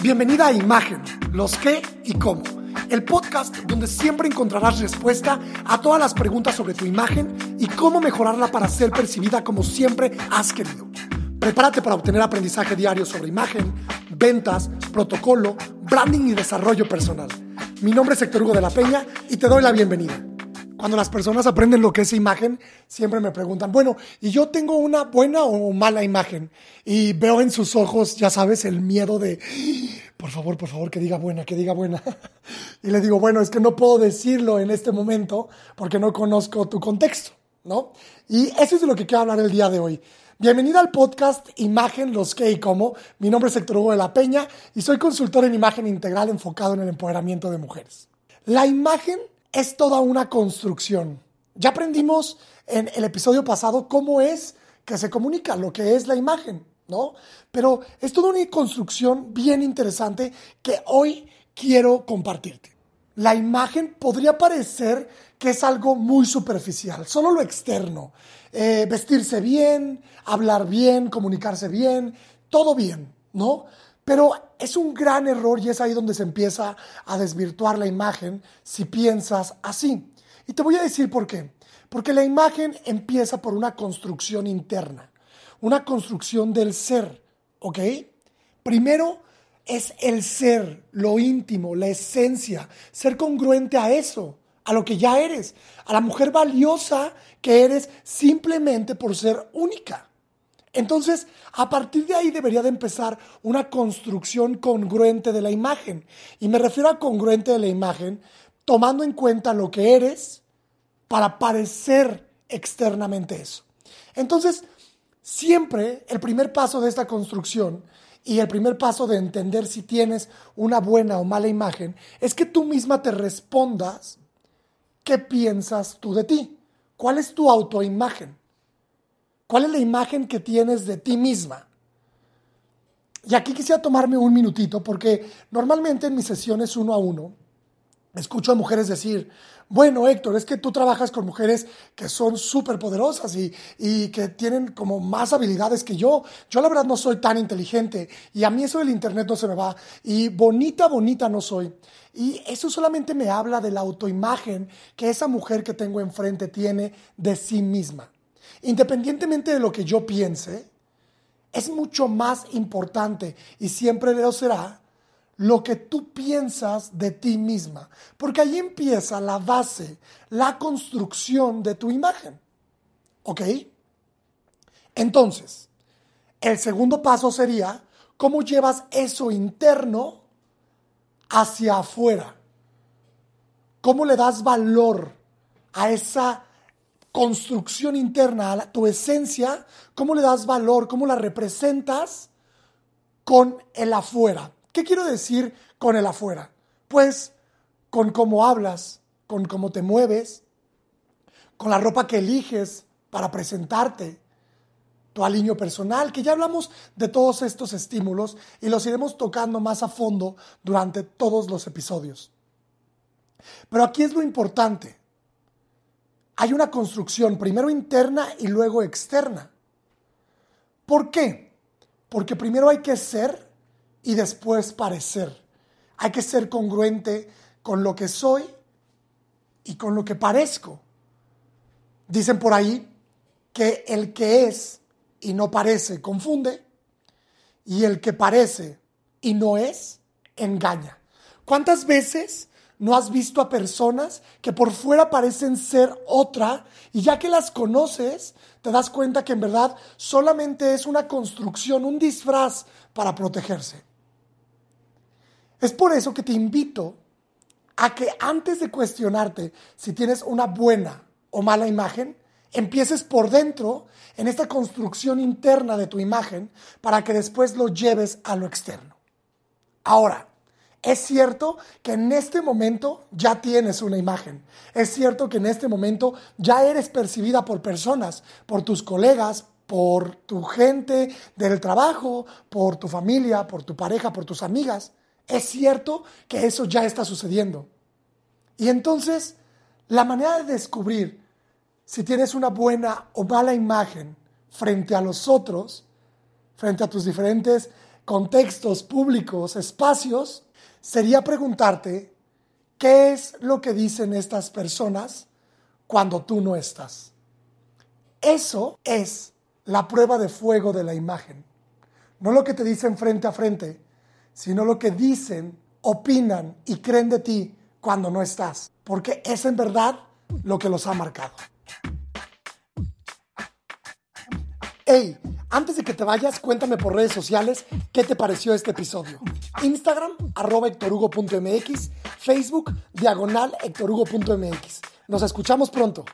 Bienvenida a Imagen, los qué y cómo. El podcast donde siempre encontrarás respuesta a todas las preguntas sobre tu imagen y cómo mejorarla para ser percibida como siempre has querido. Prepárate para obtener aprendizaje diario sobre imagen, ventas, protocolo, branding y desarrollo personal. Mi nombre es Héctor Hugo de la Peña y te doy la bienvenida. Cuando las personas aprenden lo que es imagen, siempre me preguntan, bueno, ¿y yo tengo una buena o mala imagen? Y veo en sus ojos, ya sabes, el miedo de, por favor, por favor, que diga buena, que diga buena. Y le digo, bueno, es que no puedo decirlo en este momento porque no conozco tu contexto, ¿no? Y eso es de lo que quiero hablar el día de hoy. Bienvenida al podcast Imagen, los qué y cómo. Mi nombre es Héctor Hugo de la Peña y soy consultor en imagen integral enfocado en el empoderamiento de mujeres. La imagen es toda una construcción. Ya aprendimos en el episodio pasado cómo es que se comunica, lo que es la imagen, ¿no? Pero es toda una construcción bien interesante que hoy quiero compartirte. La imagen podría parecer que es algo muy superficial, solo lo externo. Eh, vestirse bien, hablar bien, comunicarse bien, todo bien, ¿no? Pero es un gran error y es ahí donde se empieza a desvirtuar la imagen si piensas así. Y te voy a decir por qué. Porque la imagen empieza por una construcción interna, una construcción del ser, ¿ok? Primero es el ser, lo íntimo, la esencia, ser congruente a eso, a lo que ya eres, a la mujer valiosa que eres simplemente por ser única. Entonces, a partir de ahí debería de empezar una construcción congruente de la imagen. Y me refiero a congruente de la imagen tomando en cuenta lo que eres para parecer externamente eso. Entonces, siempre el primer paso de esta construcción y el primer paso de entender si tienes una buena o mala imagen es que tú misma te respondas qué piensas tú de ti. ¿Cuál es tu autoimagen? ¿Cuál es la imagen que tienes de ti misma? Y aquí quisiera tomarme un minutito porque normalmente en mis sesiones uno a uno escucho a mujeres decir, bueno Héctor, es que tú trabajas con mujeres que son súper poderosas y, y, que tienen como más habilidades que yo. Yo la verdad no soy tan inteligente y a mí eso del internet no se me va. Y bonita, bonita no soy. Y eso solamente me habla de la autoimagen que esa mujer que tengo enfrente tiene de sí misma. Independientemente de lo que yo piense, es mucho más importante y siempre lo será lo que tú piensas de ti misma, porque ahí empieza la base, la construcción de tu imagen. ¿Ok? Entonces, el segundo paso sería cómo llevas eso interno hacia afuera. ¿Cómo le das valor a esa construcción interna, tu esencia, cómo le das valor, cómo la representas con el afuera. ¿Qué quiero decir con el afuera? Pues con cómo hablas, con cómo te mueves, con la ropa que eliges para presentarte, tu aliño personal, que ya hablamos de todos estos estímulos y los iremos tocando más a fondo durante todos los episodios. Pero aquí es lo importante hay una construcción primero interna y luego externa. ¿Por qué? Porque primero hay que ser y después parecer. Hay que ser congruente con lo que soy y con lo que parezco. Dicen por ahí que el que es y no parece confunde y el que parece y no es engaña. ¿Cuántas veces ¿No has visto a personas que por fuera parecen ser otra y ya que las conoces, te das cuenta que en verdad solamente es una construcción, un disfraz para protegerse? Es por eso que te invito a que antes de cuestionarte si tienes una buena o mala imagen, empieces por dentro en esta construcción interna de tu imagen para que después lo lleves a lo externo. Ahora, es cierto que en este momento ya tienes una imagen. Es cierto que en este momento ya eres percibida por personas, por tus colegas, por tu gente del trabajo, por tu familia, por tu pareja, por tus amigas. Es cierto que eso ya está sucediendo. Y entonces, la manera de descubrir si tienes una buena o mala imagen frente a los otros, frente a tus diferentes contextos públicos, espacios, sería preguntarte qué es lo que dicen estas personas cuando tú no estás. Eso es la prueba de fuego de la imagen. No lo que te dicen frente a frente, sino lo que dicen, opinan y creen de ti cuando no estás. Porque es en verdad lo que los ha marcado. Hey, antes de que te vayas, cuéntame por redes sociales qué te pareció este episodio. Instagram, arroba hectorhugo.mx, Facebook, diagonal hectorhugo.mx. Nos escuchamos pronto.